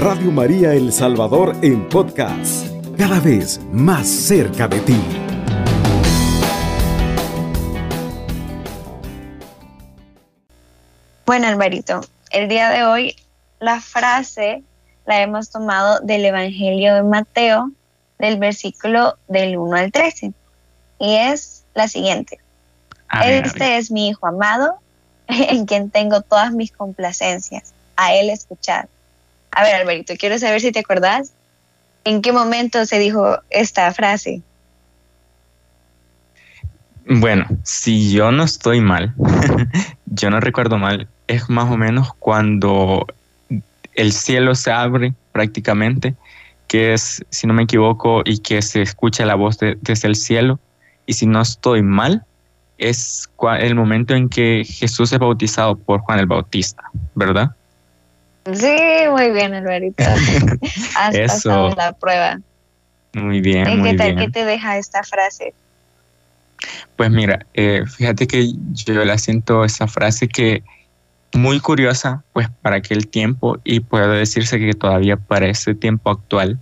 Radio María El Salvador en podcast, cada vez más cerca de ti. Bueno, Alvarito, el día de hoy la frase la hemos tomado del Evangelio de Mateo, del versículo del 1 al 13, y es la siguiente. este es mi Hijo amado, en quien tengo todas mis complacencias. A él escuchar. A ver, Alberto, quiero saber si te acordás. ¿En qué momento se dijo esta frase? Bueno, si yo no estoy mal, yo no recuerdo mal, es más o menos cuando el cielo se abre prácticamente, que es, si no me equivoco, y que se escucha la voz desde el cielo. Y si no estoy mal, es el momento en que Jesús es bautizado por Juan el Bautista, ¿verdad? Sí, muy bien, Alvarito. Has pasado la prueba. Muy bien. muy ¿Qué, tal, ¿Qué te deja esta frase? Pues mira, eh, fíjate que yo la siento esa frase que muy curiosa, pues para aquel tiempo y puede decirse que todavía para ese tiempo actual,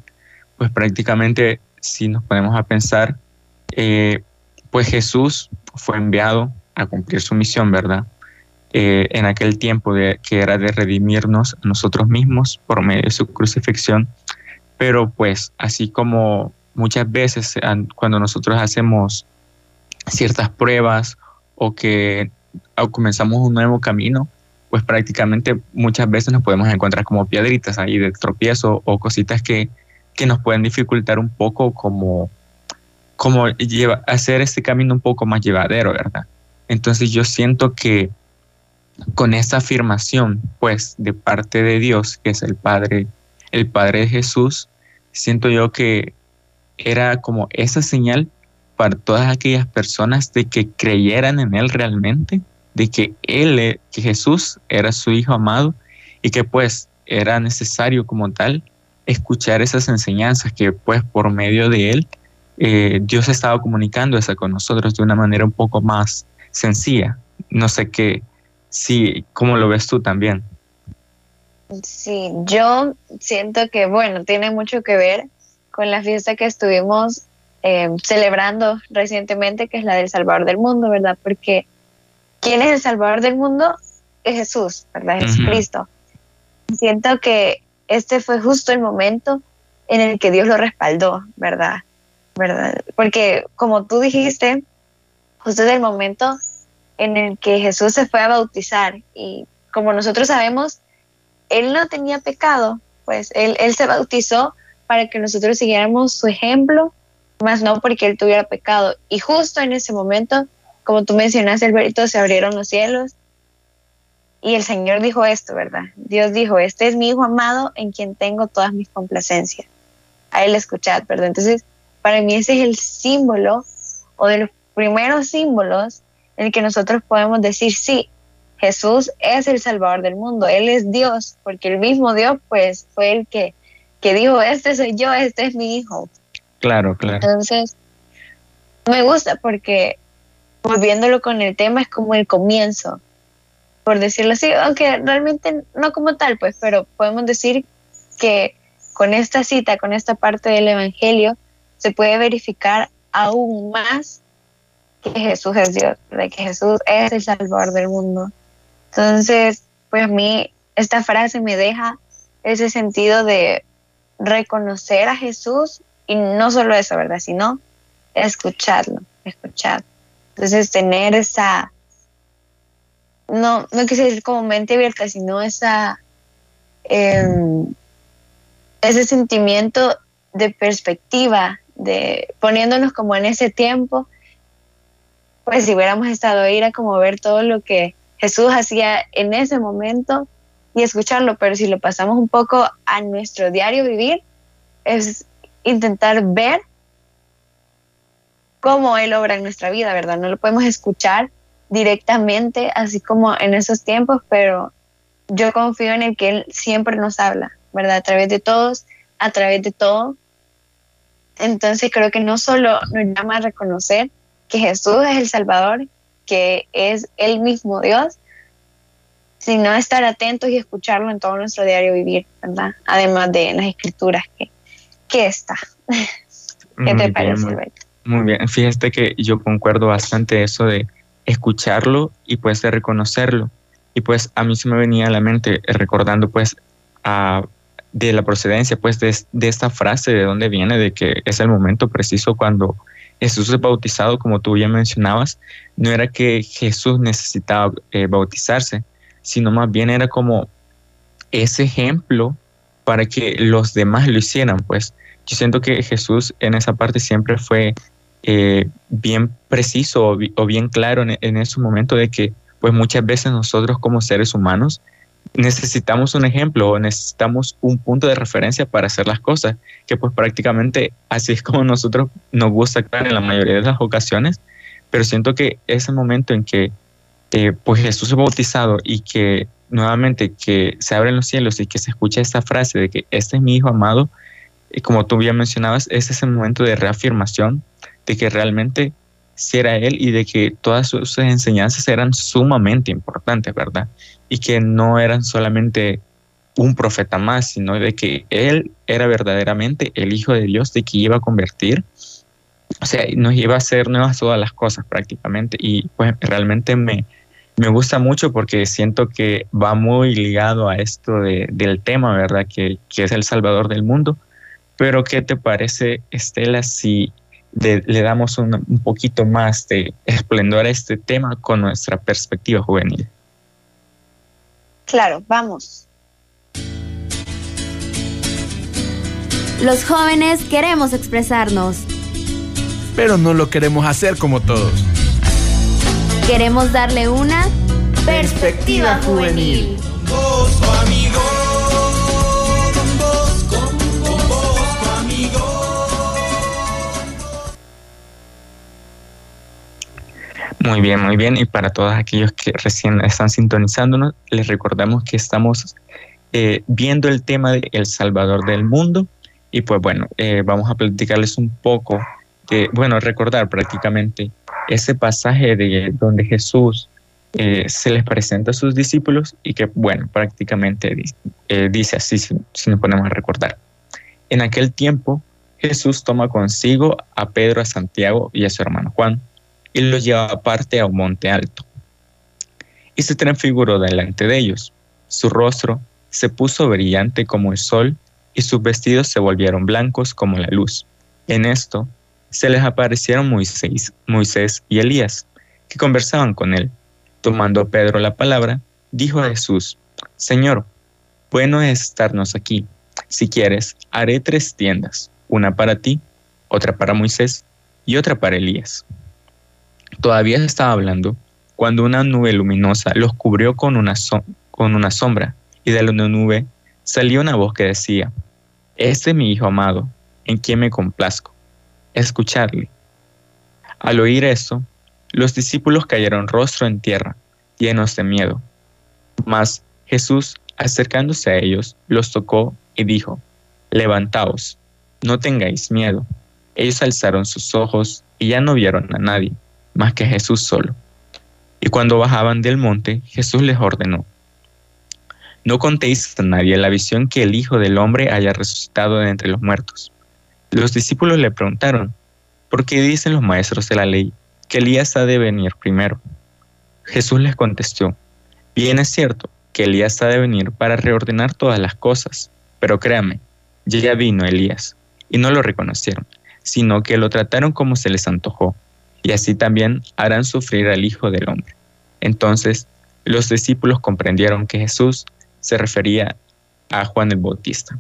pues prácticamente si nos ponemos a pensar, eh, pues Jesús fue enviado a cumplir su misión, ¿verdad? Eh, en aquel tiempo de, que era de redimirnos a nosotros mismos por medio de su crucifixión. Pero pues así como muchas veces cuando nosotros hacemos ciertas pruebas o que comenzamos un nuevo camino, pues prácticamente muchas veces nos podemos encontrar como piedritas ahí de tropiezo o cositas que, que nos pueden dificultar un poco como, como hacer este camino un poco más llevadero, ¿verdad? Entonces yo siento que con esta afirmación, pues, de parte de Dios, que es el Padre, el Padre de Jesús, siento yo que era como esa señal para todas aquellas personas de que creyeran en Él realmente, de que Él, e, que Jesús era su Hijo amado y que pues era necesario como tal escuchar esas enseñanzas que pues por medio de Él eh, Dios estaba comunicando esa con nosotros de una manera un poco más sencilla. No sé qué, Sí, ¿cómo lo ves tú también? Sí, yo siento que, bueno, tiene mucho que ver con la fiesta que estuvimos eh, celebrando recientemente, que es la del Salvador del Mundo, ¿verdad? Porque ¿quién es el Salvador del mundo? Es Jesús, ¿verdad? Jesucristo. Siento que este fue justo el momento en el que Dios lo respaldó, ¿verdad? ¿verdad? Porque como tú dijiste, justo es el momento en el que Jesús se fue a bautizar y como nosotros sabemos, él no tenía pecado, pues él, él se bautizó para que nosotros siguiéramos su ejemplo, más no porque él tuviera pecado. Y justo en ese momento, como tú mencionaste, Alberto, se abrieron los cielos y el Señor dijo esto, ¿verdad? Dios dijo, este es mi Hijo amado en quien tengo todas mis complacencias. A él escuchad, ¿verdad? Entonces, para mí ese es el símbolo o de los primeros símbolos en el que nosotros podemos decir, sí, Jesús es el Salvador del mundo, Él es Dios, porque el mismo Dios pues fue el que, que dijo, este soy yo, este es mi hijo. Claro, claro. Entonces, me gusta porque volviéndolo con el tema es como el comienzo, por decirlo así, aunque realmente no como tal, pues, pero podemos decir que con esta cita, con esta parte del Evangelio, se puede verificar aún más que Jesús es Dios, de que Jesús es el Salvador del mundo. Entonces, pues a mí esta frase me deja ese sentido de reconocer a Jesús y no solo eso, ¿verdad? Sino escucharlo, escuchar. Entonces, tener esa, no, no quise decir como mente abierta, sino esa, em, ese sentimiento de perspectiva, de poniéndonos como en ese tiempo pues si hubiéramos estado ahí era como ver todo lo que Jesús hacía en ese momento y escucharlo, pero si lo pasamos un poco a nuestro diario vivir, es intentar ver cómo Él obra en nuestra vida, ¿verdad? No lo podemos escuchar directamente, así como en esos tiempos, pero yo confío en el que Él siempre nos habla, ¿verdad? A través de todos, a través de todo. Entonces creo que no solo nos llama a reconocer que Jesús es el Salvador, que es el mismo Dios, sino estar atentos y escucharlo en todo nuestro diario vivir, ¿verdad? Además de las escrituras que, que está. ¿Qué te parece, muy, muy, bien, fíjate que yo concuerdo bastante eso de escucharlo y pues de reconocerlo. Y pues a mí se me venía a la mente recordando pues a, de la procedencia pues de, de esta frase, de dónde viene, de que es el momento preciso cuando Jesús es bautizado, como tú ya mencionabas, no era que Jesús necesitaba eh, bautizarse, sino más bien era como ese ejemplo para que los demás lo hicieran. Pues yo siento que Jesús en esa parte siempre fue eh, bien preciso o, bien claro en, en ese momento de que pues muchas veces nosotros como seres humanos necesitamos un ejemplo necesitamos un punto de referencia para hacer las cosas, que pues prácticamente así es como nosotros nos gusta actuar en la mayoría de las ocasiones, pero siento que ese momento en que eh, pues Jesús es bautizado y que nuevamente que se abren los cielos y que se escucha esta frase de que este es mi hijo amado, y como tú ya mencionabas, es ese momento de reafirmación de que realmente si era él y de que todas sus enseñanzas eran sumamente importantes, ¿verdad? Y que no eran solamente un profeta más, sino de que él era verdaderamente el Hijo de Dios, de que iba a convertir, o sea, nos iba a hacer nuevas todas las cosas prácticamente. Y pues realmente me, me gusta mucho porque siento que va muy ligado a esto del tema, ¿verdad? Que, que es el Salvador del mundo. Pero ¿qué te parece, Estela, si le damos un, un, poquito más de esplendor a este tema con nuestra perspectiva juvenil. Claro, vamos. Los jóvenes queremos expresarnos. Pero no lo queremos hacer como todos. Queremos darle una perspectiva, juvenil. Muy bien, muy bien. Y para todos aquellos que recién están sintonizándonos, les recordamos que estamos eh, viendo el tema de El Salvador del Mundo. Y pues bueno, eh, vamos a platicarles un poco, de, bueno, recordar prácticamente ese pasaje de donde Jesús eh, se les presenta a sus discípulos y que, bueno, prácticamente dice así, si, si nos ponemos a recordar. En aquel tiempo, Jesús toma consigo a Pedro, a Santiago y a su hermano Juan y los lleva aparte a un monte alto. Y se transfiguró delante de ellos. Su rostro se puso brillante como el sol y sus vestidos se volvieron blancos como la luz. En esto se les aparecieron Moisés, Moisés y Elías, que conversaban con él. Tomando Pedro la palabra, dijo a Jesús, Señor, bueno es estarnos aquí. Si quieres, haré tres tiendas, una para ti, otra para Moisés y otra para Elías. Todavía estaba hablando cuando una nube luminosa los cubrió con una, con una sombra y de la nube salió una voz que decía, Este es mi Hijo amado, en quien me complazco. Escuchadle. Al oír eso, los discípulos cayeron rostro en tierra, llenos de miedo. Mas Jesús, acercándose a ellos, los tocó y dijo, Levantaos, no tengáis miedo. Ellos alzaron sus ojos y ya no vieron a nadie más que Jesús solo. Y cuando bajaban del monte, Jesús les ordenó, no contéis a nadie la visión que el Hijo del Hombre haya resucitado de entre los muertos. Los discípulos le preguntaron, ¿por qué dicen los maestros de la ley que Elías ha de venir primero? Jesús les contestó, bien es cierto que Elías ha de venir para reordenar todas las cosas, pero créame, ya vino Elías, y no lo reconocieron, sino que lo trataron como se les antojó y así también harán sufrir al Hijo del Hombre. Entonces los discípulos comprendieron que Jesús se refería a Juan el Bautista.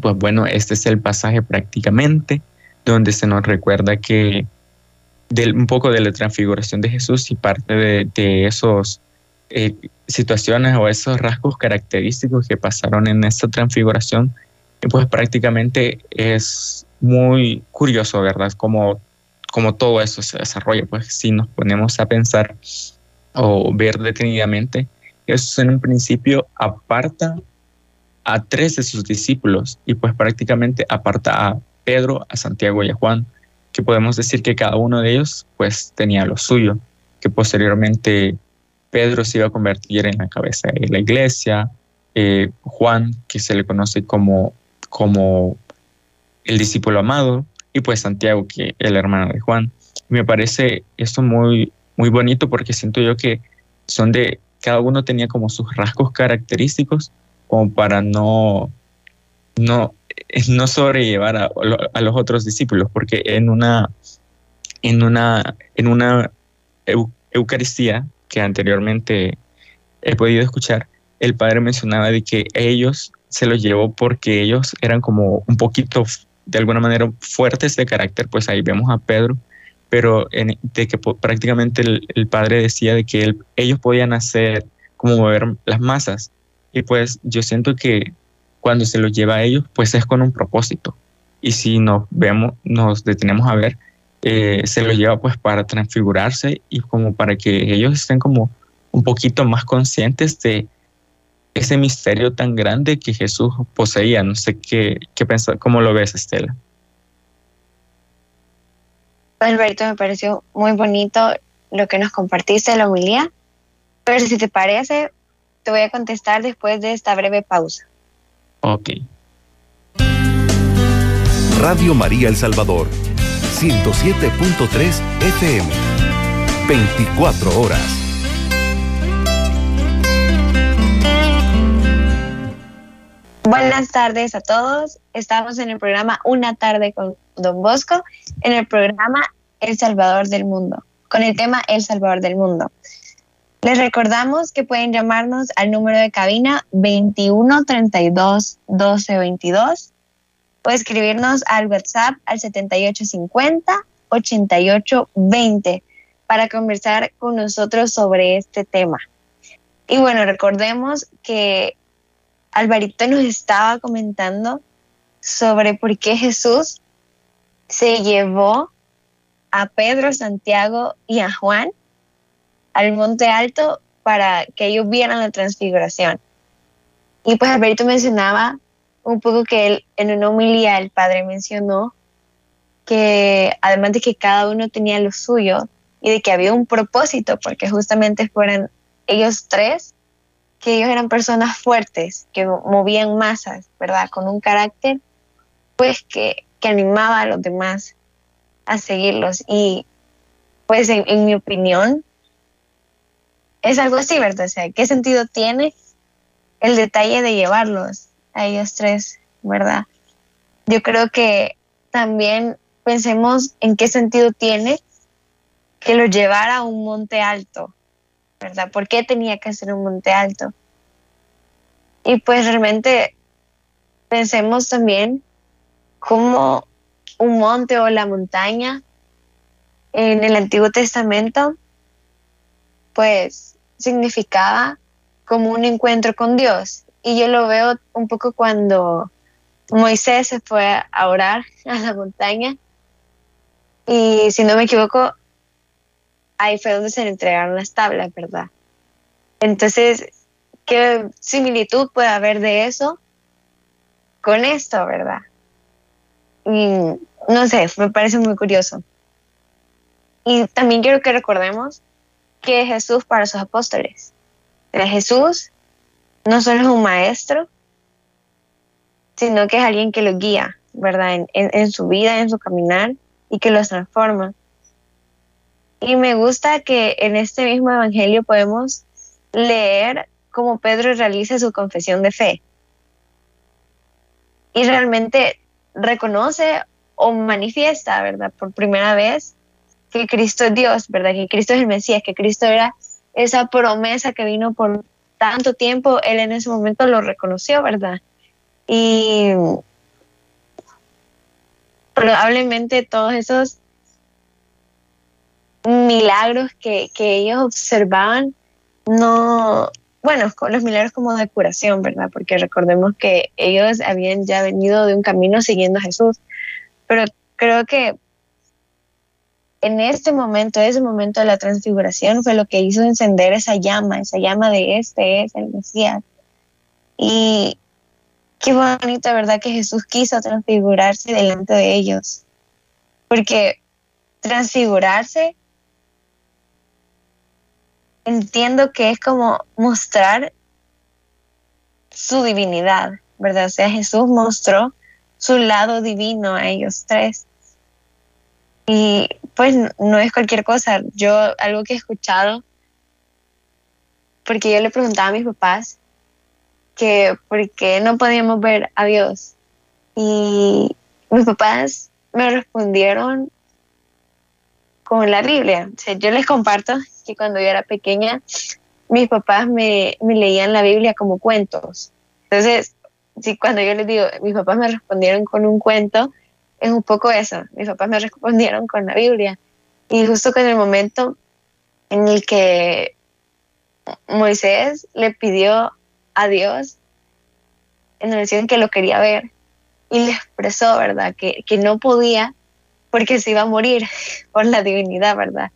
Pues bueno, este es el pasaje prácticamente donde se nos recuerda que del, un poco de la transfiguración de Jesús y parte de, de esos eh, situaciones o esos rasgos característicos que pasaron en esta transfiguración, pues prácticamente es muy curioso, ¿verdad? Como como todo eso se desarrolla, pues si nos ponemos a pensar o ver detenidamente, Jesús en un principio aparta a tres de sus discípulos y pues prácticamente aparta a Pedro, a Santiago y a Juan, que podemos decir que cada uno de ellos pues tenía lo suyo, que posteriormente Pedro se iba a convertir en la cabeza de la iglesia, eh, Juan, que se le conoce como, como el discípulo amado, y pues Santiago, que el hermano de Juan. Me parece esto muy, muy bonito porque siento yo que son de, cada uno tenía como sus rasgos característicos como para no, no, no sobrellevar a, a los otros discípulos, porque en una, en una, en una Eucaristía que anteriormente he podido escuchar, el padre mencionaba de que ellos se los llevó porque ellos eran como un poquito, de alguna manera, fuertes de carácter, pues ahí vemos a Pedro, pero de que prácticamente el, padre decía de que ellos podían hacer como mover las masas. Y pues yo siento que cuando se los lleva a ellos, pues es con un propósito. Y si nos vemos, nos detenemos a ver, eh, se los lleva pues para transfigurarse y como para que ellos estén como un poquito más conscientes de ese misterio tan grande que Jesús poseía. No sé qué, qué pensar, cómo lo ves, Estela. Alberto, me pareció muy bonito lo que nos compartiste, la humildad. Pero si te parece, te voy a contestar después de esta breve pausa. Ok. Radio María El Salvador, 107.3 FM, 24 horas. Buenas tardes a todos. Estamos en el programa Una tarde con Don Bosco, en el programa El Salvador del Mundo, con el tema El Salvador del Mundo. Les recordamos que pueden llamarnos al número de cabina 2132 1222 o escribirnos al WhatsApp al 7850 8820 para conversar con nosotros sobre este tema. Y bueno, recordemos que Alvarito nos estaba comentando sobre por qué Jesús se llevó a Pedro, Santiago y a Juan al monte alto para que ellos vieran la transfiguración. Y pues Alberto mencionaba un poco que él, en una homilía el padre mencionó que además de que cada uno tenía lo suyo y de que había un propósito, porque justamente fueran ellos tres que ellos eran personas fuertes, que movían masas, ¿verdad? Con un carácter, pues que, que animaba a los demás a seguirlos. Y pues en, mi opinión, es algo así, ¿verdad? O sea, ¿qué sentido tiene el detalle de llevarlos a ellos tres, ¿verdad? Yo creo que también pensemos en qué sentido tiene que los llevara a un monte alto, ¿verdad? ¿Por qué tenía que ser un monte alto? Y pues realmente pensemos también cómo un monte o la montaña en el Antiguo Testamento, pues significaba como un encuentro con Dios. Y yo lo veo un poco cuando Moisés se fue a orar a la montaña. Y si no me equivoco, ahí fue donde se le entregaron las tablas, ¿verdad? Entonces, ¿qué similitud puede haber de eso con esto, verdad? No sé, me parece muy curioso. Y también quiero que recordemos que Jesús para sus apóstoles. Jesús no solo es un maestro, sino que es alguien que los guía, ¿verdad? En, en su vida, en su caminar y que los transforma. Y me gusta que en este mismo evangelio podemos leer cómo Pedro realiza su confesión de fe. Y realmente reconoce o manifiesta, ¿verdad? Por primera vez que Cristo es Dios, ¿verdad? Que Cristo es el Mesías, que Cristo era esa promesa que vino por tanto tiempo, él en ese momento lo reconoció, ¿verdad? Y probablemente todos esos milagros que, que ellos observaban no, bueno, los milagros como de curación, ¿verdad? Porque recordemos que ellos habían ya venido de un camino siguiendo a Jesús, pero creo que en este momento, ese momento de la transfiguración fue lo que hizo encender esa llama, esa llama de este es el Mesías. Y qué bonito, ¿verdad? Que Jesús quiso transfigurarse delante de ellos, porque transfigurarse entiendo que es como mostrar su divinidad, ¿verdad? O sea, Jesús mostró su lado divino a ellos tres. Y pues no es cualquier cosa. Yo algo que he escuchado, porque yo le preguntaba a mis papás que por qué no podíamos ver a Dios. Y mis papás me respondieron con la Biblia. O sea, yo les comparto que cuando yo era pequeña, mis papás me, me leían la Biblia como cuentos. Entonces, si cuando yo les digo, mis papás me respondieron con un cuento, es un poco eso. Mis papás me respondieron con la Biblia. Y justo con el momento en el que Moisés le pidió a Dios en el en que lo quería ver y le expresó, ¿verdad? Que, que no podía porque se iba a morir por la divinidad, ¿verdad?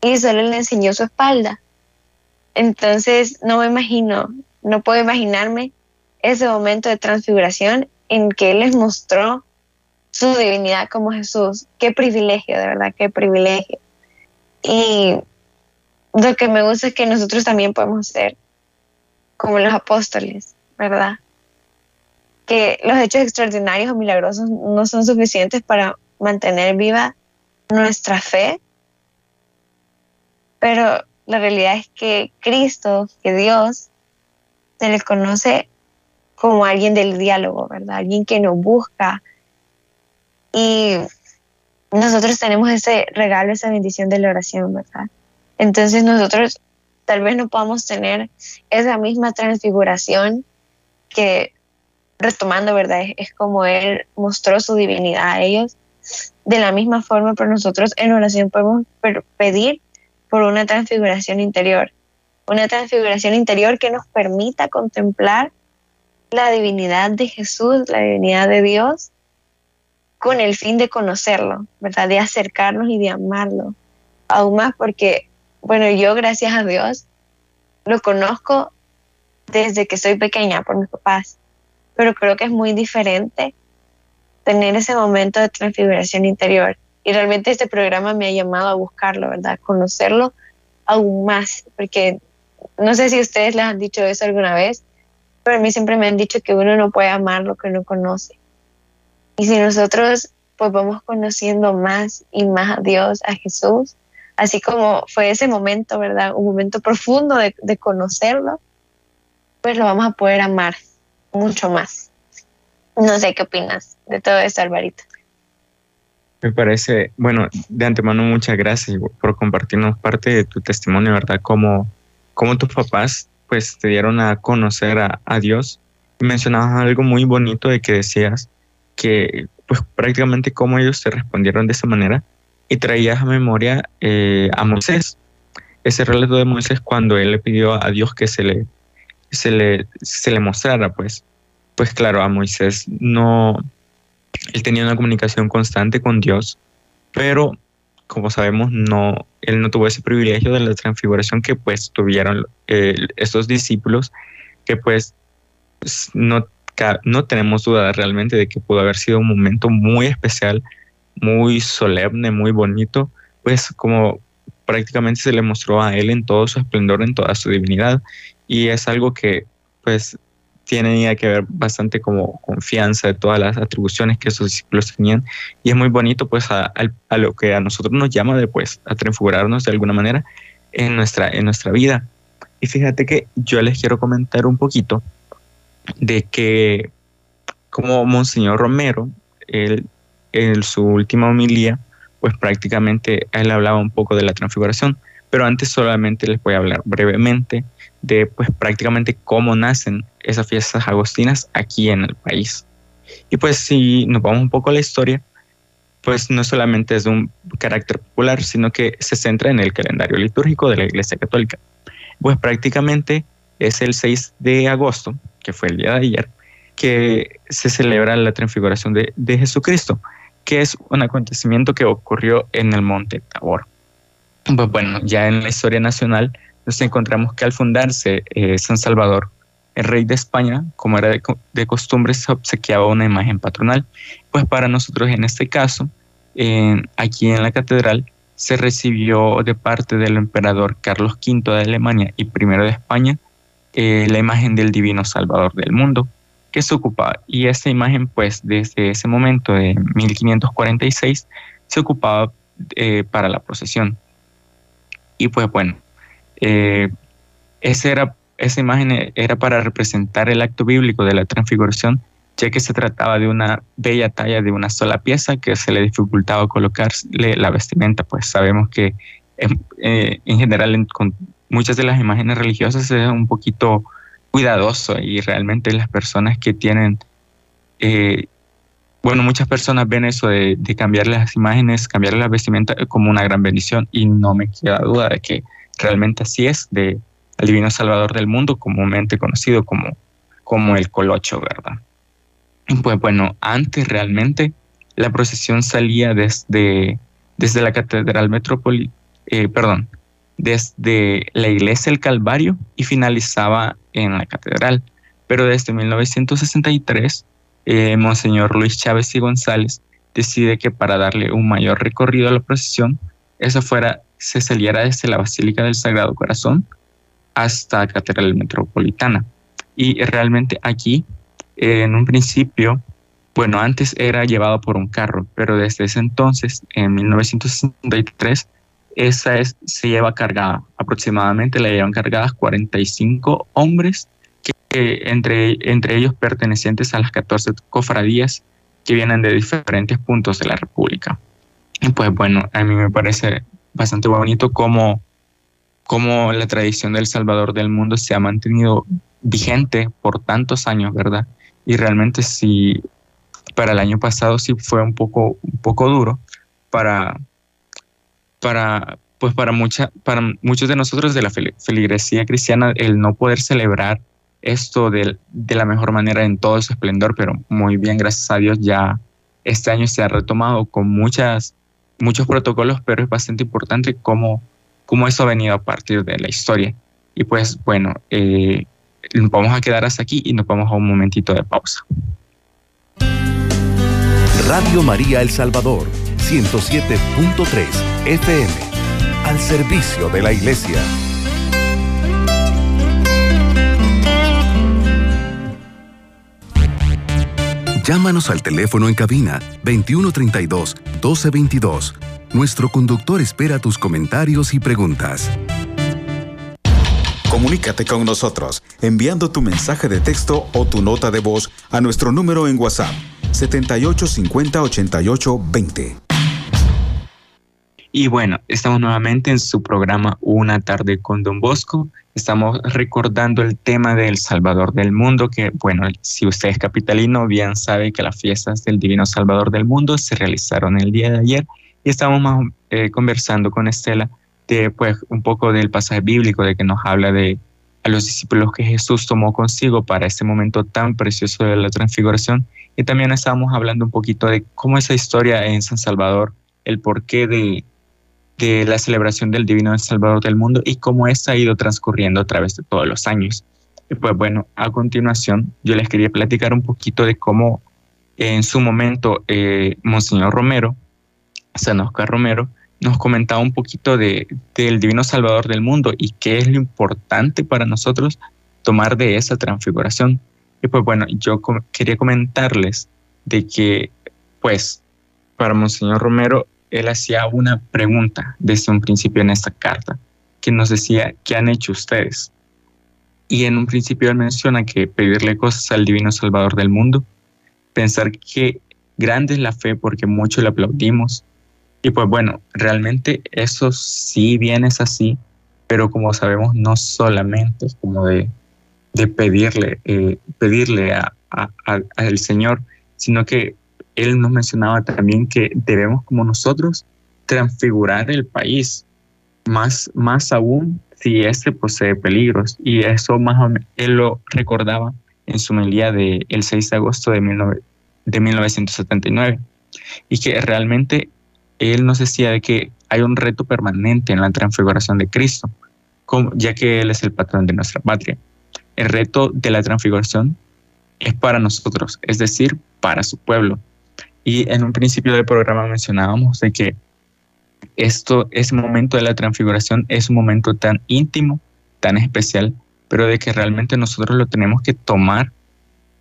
Y solo le enseñó su espalda. Entonces no me imagino, no puedo imaginarme ese momento de transfiguración en que Él les mostró su divinidad como Jesús. Qué privilegio, de verdad, qué privilegio. Y lo que me gusta es que nosotros también podemos ser como los apóstoles, ¿verdad? Que los hechos extraordinarios o milagrosos no son suficientes para mantener viva nuestra fe, pero la realidad es que Cristo, que Dios, se le conoce como alguien del diálogo, ¿verdad? Alguien que nos busca. Y nosotros tenemos ese regalo, esa bendición de la oración, ¿verdad? Entonces nosotros tal vez no podamos tener esa misma transfiguración que, retomando, ¿verdad? Es, como Él mostró su divinidad a ellos. De la misma forma, pero nosotros en oración podemos pedir por una transfiguración interior, una transfiguración interior que nos permita contemplar la divinidad de Jesús, la divinidad de Dios, con el fin de conocerlo, ¿verdad? De acercarnos y de amarlo. Aún más porque, bueno, yo gracias a Dios lo conozco desde que soy pequeña por mis papás, pero creo que es muy diferente tener ese momento de transfiguración interior. Y realmente este programa me ha llamado a buscarlo, ¿verdad? Conocerlo aún más, porque no sé si ustedes les han dicho eso alguna vez, pero a mí siempre me han dicho que uno no puede amar lo que no conoce. Y si nosotros pues vamos conociendo más y más a Dios, a Jesús, así como fue ese momento, ¿verdad? Un momento profundo de, de conocerlo, pues lo vamos a poder amar mucho más. No sé qué opinas de todo esto, Alvarito. Me parece, bueno, de antemano muchas gracias por compartirnos parte de tu testimonio, ¿verdad? Como, como tus papás pues te dieron a conocer a, Dios. Y mencionabas algo muy bonito de que decías que pues prácticamente cómo ellos te respondieron de esa manera y traías a memoria eh, a Moisés. Ese relato de Moisés cuando él le pidió a Dios que se le, se le, se le mostrara, pues, pues claro, a Moisés no, él tenía una comunicación constante con Dios, pero como sabemos, no, él no tuvo ese privilegio de la transfiguración que pues tuvieron estos discípulos, que pues no, no tenemos duda realmente de que pudo haber sido un momento muy especial, muy solemne, muy bonito, pues como prácticamente se le mostró a él en todo su esplendor, en toda su divinidad, y es algo que pues tiene que ver bastante como confianza de todas las atribuciones que sus discípulos tenían y es muy bonito pues a, lo que a nosotros nos llama después a transfigurarnos de alguna manera en nuestra, en nuestra vida. Y fíjate que yo les quiero comentar un poquito de que como Monseñor Romero, él, en su última homilía, pues prácticamente él hablaba un poco de la transfiguración, pero antes solamente les voy a hablar brevemente de pues prácticamente cómo nacen esas fiestas agostinas aquí en el país. Y pues si nos vamos un poco a la historia, pues no solamente es de un carácter popular, sino que se centra en el calendario litúrgico de la Iglesia Católica. Pues prácticamente es el 6 de agosto, que fue el día de ayer, que se celebra la transfiguración de, de Jesucristo, que es un acontecimiento que ocurrió en el monte Tabor. Pues bueno, ya en la historia nacional nos encontramos que al fundarse eh, San Salvador, el rey de España, como era de, costumbre, se obsequiaba una imagen patronal. Pues para nosotros en este caso, aquí en la catedral, se recibió de parte del emperador Carlos V de Alemania y primero de España eh, la imagen del divino Salvador del mundo que se ocupaba. Y esa imagen, pues, desde ese momento de 1546, se ocupaba eh, para la procesión. Y pues bueno, eh, era, esa imagen era para representar el acto bíblico de la transfiguración, ya que se trataba de una bella talla de una sola pieza que se le dificultaba colocarle la vestimenta, pues sabemos que eh, en general con muchas de las imágenes religiosas es un poquito cuidadoso y realmente las personas que tienen, eh, bueno, muchas personas ven eso de, cambiar las imágenes, cambiar la vestimenta como una gran bendición y no me queda duda de que realmente así es de el divino salvador del mundo, comúnmente conocido como, como el colocho, ¿verdad? Pues bueno, antes realmente la procesión salía desde, desde la Catedral Metropolitana, eh, perdón, desde la iglesia del Calvario y finalizaba en la catedral. Pero desde 1963, eh, Monseñor Luis Chávez y González decide que para darle un mayor recorrido a la procesión, eso fuera, se saliera desde la Basílica del Sagrado Corazón hasta la Catedral Metropolitana. Y realmente aquí, en un principio, bueno, antes era llevado por un carro, pero desde ese entonces, en 1963, esa es, se lleva cargada, aproximadamente la llevan cargadas 45 hombres, que, entre, entre ellos pertenecientes a las 14 cofradías que vienen de diferentes puntos de la República. Y pues bueno, a mí me parece bastante bonito cómo, cómo la tradición del Salvador del mundo se ha mantenido vigente por tantos años, ¿verdad? Y realmente sí, para el año pasado sí fue un poco, un poco duro para, para, pues para, mucha, para muchos de nosotros de la feligresía cristiana el no poder celebrar esto de, la mejor manera en todo su esplendor, pero muy bien, gracias a Dios, ya este año se ha retomado con muchas, muchos protocolos, pero es bastante importante cómo, cómo eso ha venido a partir de la historia. Y pues bueno, eh, vamos a quedar hasta aquí y nos vamos a un momentito de pausa. Radio María El Salvador 107.3 FM, al servicio de la Iglesia. Llámanos al teléfono en cabina 2132 1222. Nuestro conductor espera tus comentarios y preguntas. Comunícate con nosotros enviando tu mensaje de texto o tu nota de voz a nuestro número en WhatsApp 7850 88 20. Y bueno, estamos nuevamente en su programa Una tarde con Don Bosco. Estamos recordando el tema del Salvador del Mundo, que bueno, si usted es capitalino, bien sabe que las fiestas del Divino Salvador del Mundo se realizaron el día de ayer y estamos más, eh, conversando con Estela de pues un poco del pasaje bíblico de que nos habla de a los discípulos que Jesús tomó consigo para este momento tan precioso de la transfiguración. Y también estábamos hablando un poquito de cómo esa historia en San Salvador, el porqué de, de la celebración del Divino Salvador del mundo y cómo esta ha ido transcurriendo a través de todos los años. Y pues bueno, a continuación yo les quería platicar un poquito de cómo en su momento eh, Monseñor Romero, San Oscar Romero, nos comentaba un poquito de, del Divino Salvador del mundo y qué es lo importante para nosotros tomar de esa transfiguración. Y pues bueno, yo quería comentarles de que, pues, para Monseñor Romero, él hacía una pregunta desde un principio en esta carta, que nos decía, ¿qué han hecho ustedes? Y en un principio él menciona que pedirle cosas al Divino Salvador del mundo, pensar que grande es la fe porque mucho le aplaudimos. Y pues bueno, realmente eso sí bien es así, pero como sabemos, no solamente como de, de pedirle, eh, pedirle al Señor, sino que él nos mencionaba también que debemos como nosotros transfigurar el país, más, más aún si este posee peligros. Y eso más o menos, él lo recordaba en su melía del el 6 de agosto de, de 1979. Y que realmente él nos decía de que hay un reto permanente en la transfiguración de Cristo, como, ya que Él es el patrón de nuestra patria. El reto de la transfiguración es para nosotros, es decir, para su pueblo. Y en un principio del programa mencionábamos de que esto, ese momento de la transfiguración es un momento tan íntimo, tan especial, pero de que realmente nosotros lo tenemos que tomar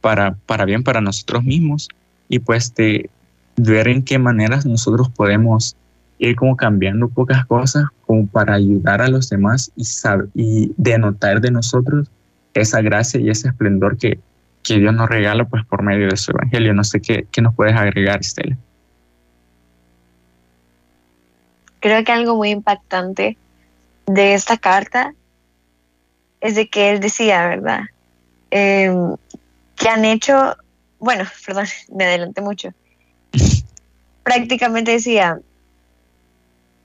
para, para bien para nosotros mismos y pues de, ver en qué maneras nosotros podemos ir como cambiando pocas cosas como para ayudar a los demás y, y denotar de nosotros esa gracia y ese esplendor que, que Dios nos regala pues por medio de su evangelio. No sé qué, qué nos puedes agregar, Estela. Creo que algo muy impactante de esta carta es de que él decía, ¿verdad? Em, que han hecho, bueno, perdón, me adelanté mucho. Prácticamente decía,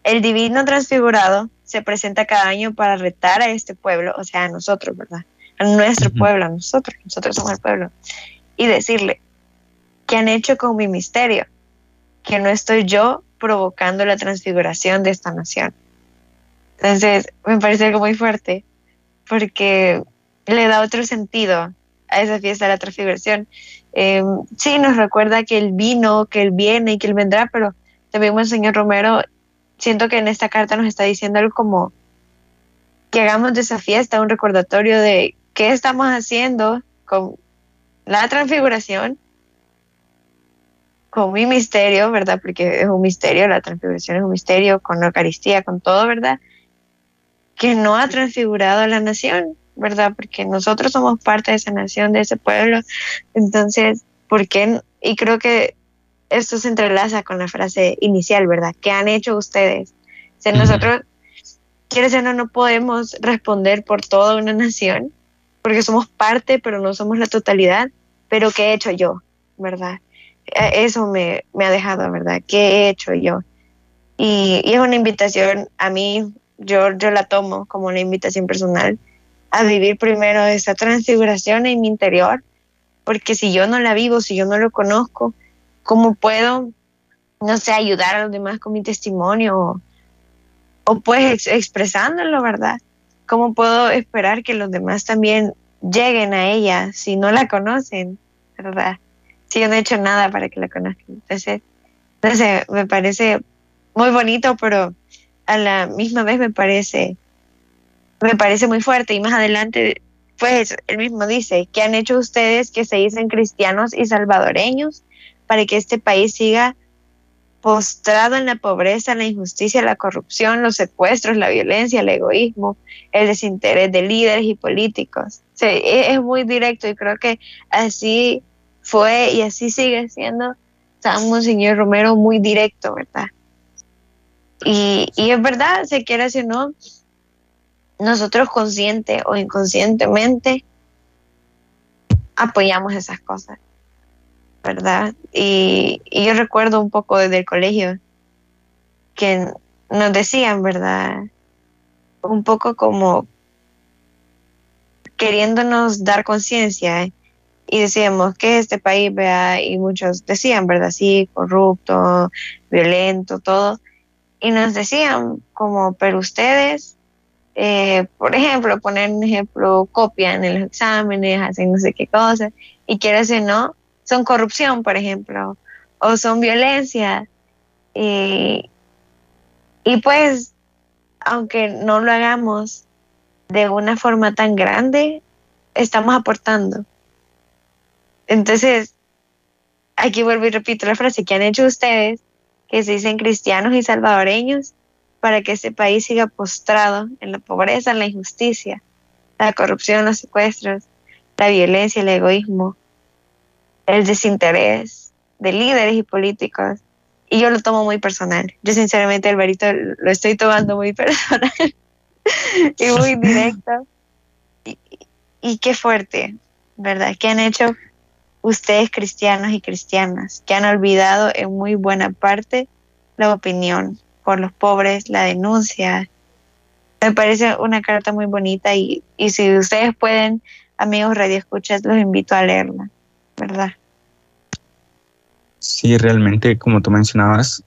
el divino transfigurado se presenta cada año para retar a este pueblo, o sea, a nosotros, ¿verdad? A nuestro pueblo, a nosotros, nosotros somos el pueblo, y decirle, ¿qué han hecho con mi misterio? Que no estoy yo provocando la transfiguración de esta nación. Entonces, me parece algo muy fuerte, porque le da otro sentido a esa fiesta de la transfiguración. Eh, sí, nos recuerda que Él vino, que Él viene y que Él vendrá, pero también el señor Romero, siento que en esta carta nos está diciendo algo como que hagamos de esa fiesta un recordatorio de qué estamos haciendo con la transfiguración, con mi misterio, ¿verdad? Porque es un misterio, la transfiguración es un misterio, con la Eucaristía, con todo, ¿verdad? que no ha transfigurado a la nación, ¿verdad? Porque nosotros somos parte de esa nación, de ese pueblo. Entonces, ¿por qué? Y creo que esto se entrelaza con la frase inicial, ¿verdad? ¿Qué han hecho ustedes? O sea, nosotros, quiere decir, no, no podemos responder por toda una nación, porque somos parte, pero no somos la totalidad. Pero ¿qué he hecho yo? ¿Verdad? E, eso me, me ha dejado, ¿verdad? ¿Qué he hecho yo? Y, es una invitación a mí, yo, yo la tomo como una invitación personal a vivir primero esa transfiguración en mi interior, porque si yo no la vivo, si yo no lo conozco, ¿cómo puedo, no sé, ayudar a los demás con mi testimonio o, pues expresándolo, verdad? ¿Cómo puedo esperar que los demás también lleguen a ella si no la conocen, verdad? Si yo no he hecho nada para que la conozcan. Entonces, entonces me parece muy bonito, pero a la misma vez me parece, me parece muy fuerte y más adelante, pues él mismo dice, ¿qué han hecho ustedes que se dicen cristianos y salvadoreños para que este país siga postrado en la pobreza, la injusticia, la corrupción, los secuestros, la violencia, el egoísmo, el desinterés de líderes y políticos. E, es muy directo y creo que así fue y así sigue siendo San señor Romero muy directo, ¿verdad? Y, es verdad, se quiere decir o no, nosotros consciente o inconscientemente apoyamos esas cosas, ¿verdad? Y, yo recuerdo un poco desde el colegio que nos decían, ¿verdad? Un poco como queriéndonos dar conciencia y decíamos que este país, vea, y muchos decían, ¿verdad? Sí, corrupto, violento, todo y nos decían como, pero ustedes, eh, por ejemplo, poner un ejemplo, copian en los exámenes, hacen no sé qué cosas, y quieren decir, no, son corrupción, por ejemplo, o son violencia. Y, y pues, aunque no lo hagamos de una forma tan grande, estamos aportando. Entonces, aquí vuelvo y repito la frase que han hecho ustedes que se dicen cristianos y salvadoreños para que este país siga postrado en la pobreza, en la injusticia, la corrupción, los secuestros, la violencia, el egoísmo, el desinterés de líderes y políticos. Y yo lo tomo muy personal. Yo sinceramente, Alvarito, lo estoy tomando muy personal y muy directo. Y, y qué fuerte, ¿verdad? Que han hecho ustedes cristianos y cristianas que han olvidado en muy buena parte la opinión por los pobres, la denuncia. Me parece una carta muy bonita y, si ustedes pueden, amigos Radio Escuchas, los invito a leerla, ¿verdad? Sí, realmente, como tú mencionabas,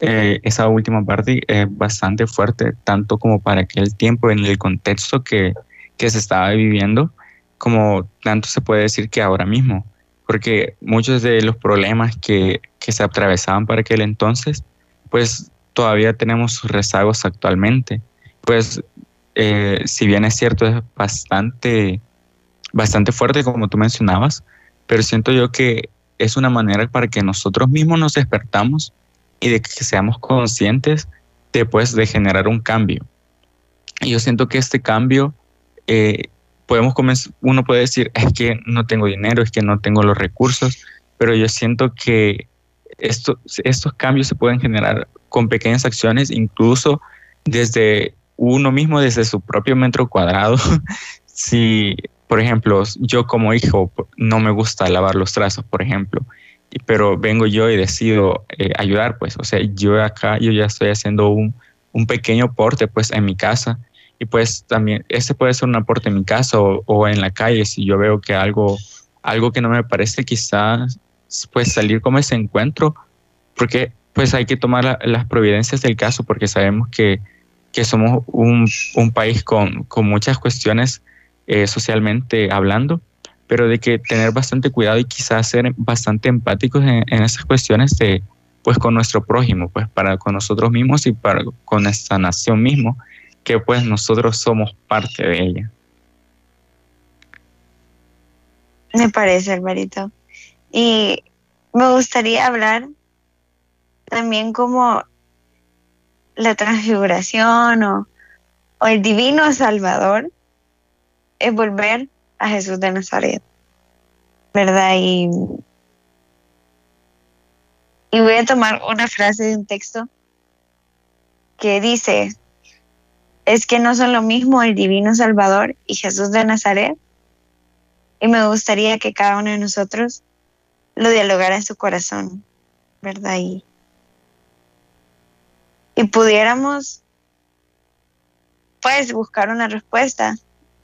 eh, esa última parte es bastante fuerte, tanto como para aquel tiempo en el contexto que, que se estaba viviendo, como tanto se puede decir que ahora mismo porque muchos de los problemas que, se atravesaban para aquel entonces, pues todavía tenemos rezagos actualmente. Pues eh, si bien es cierto, es bastante, bastante fuerte como tú mencionabas, pero siento yo que es una manera para que nosotros mismos nos despertamos y de que seamos conscientes después de generar un cambio. Y yo siento que este cambio, eh, podemos uno puede decir, es que no tengo dinero, es que no tengo los recursos, pero yo siento que esto, estos cambios se pueden generar con pequeñas acciones, incluso desde uno mismo, desde su propio metro cuadrado. si, por ejemplo, yo como hijo no me gusta lavar los trazos, por ejemplo, pero vengo yo y decido eh, ayudar, pues, o sea, yo acá, yo ya estoy haciendo un, un pequeño aporte, pues, en mi casa y pues también ese puede ser un aporte en mi casa o, en la calle si yo veo que algo algo que no me parece quizás pues salir como ese encuentro porque pues hay que tomar las providencias del caso porque sabemos que, que somos un, un, país con, con muchas cuestiones eh, socialmente hablando pero de que tener bastante cuidado y quizás ser bastante empáticos en, esas cuestiones de pues con nuestro prójimo pues para con nosotros mismos y para con esta nación mismo que pues nosotros somos parte de ella. Me parece, Alvarito. Y me gustaría hablar también como la transfiguración o el divino Salvador es volver a Jesús de Nazaret, ¿verdad? Y, y voy a tomar una frase de un texto que dice, es que no son lo mismo el Divino Salvador y Jesús de Nazaret. Y me gustaría que cada uno de nosotros lo dialogara en su corazón, ¿verdad? Y, y pudiéramos, pues, buscar una respuesta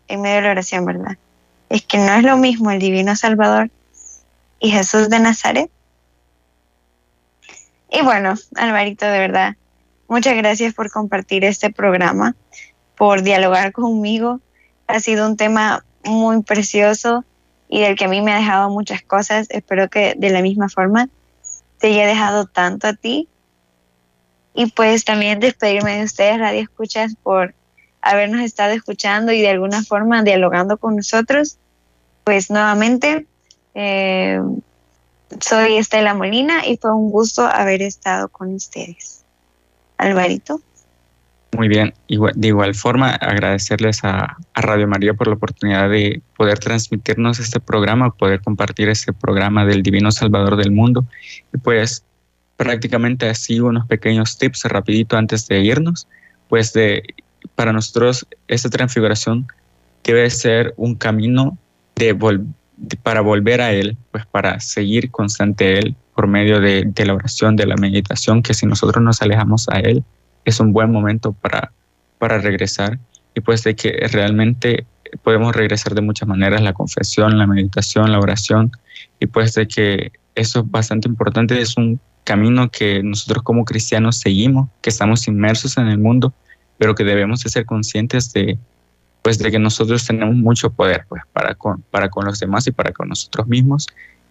en medio de la oración, ¿verdad? Es que no es lo mismo el Divino Salvador y Jesús de Nazaret. Y bueno, Alvarito, de verdad, muchas gracias por compartir este programa por dialogar conmigo. Ha sido un tema muy precioso y del que a mí me ha dejado muchas cosas. Espero que de la misma forma te haya dejado tanto a ti. Y pues también despedirme de ustedes, Radio Escuchas, por habernos estado escuchando y de alguna forma dialogando con nosotros. Pues nuevamente, eh, soy Estela Molina y fue un gusto haber estado con ustedes. Alvarito. Muy bien, de igual forma agradecerles a, Radio María por la oportunidad de poder transmitirnos este programa, poder compartir este programa del Divino Salvador del Mundo. Y pues prácticamente así unos pequeños tips rapidito antes de irnos, pues de, para nosotros esta transfiguración debe ser un camino para volver a Él, pues para seguir constante Él por medio de, de la oración, de la meditación, que si nosotros nos alejamos a Él, es un buen momento para, para regresar. Y pues de que realmente podemos regresar de muchas maneras, la confesión, la meditación, la oración. Y pues de que eso es bastante importante, es un camino que nosotros como cristianos seguimos, que estamos inmersos en el mundo, pero que debemos de ser conscientes de pues de que nosotros tenemos mucho poder pues para con, para con los demás y para con nosotros mismos.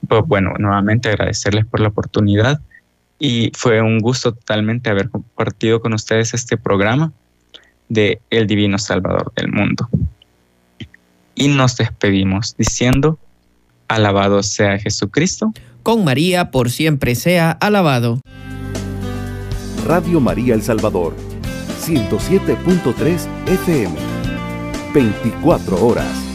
Pues bueno, nuevamente agradecerles por la oportunidad y fue un gusto totalmente haber compartido con ustedes este programa de El Divino Salvador del Mundo. Y nos despedimos diciendo, alabado sea Jesucristo. Con María por siempre sea alabado. Radio María El Salvador, 107.3 FM, 24 horas.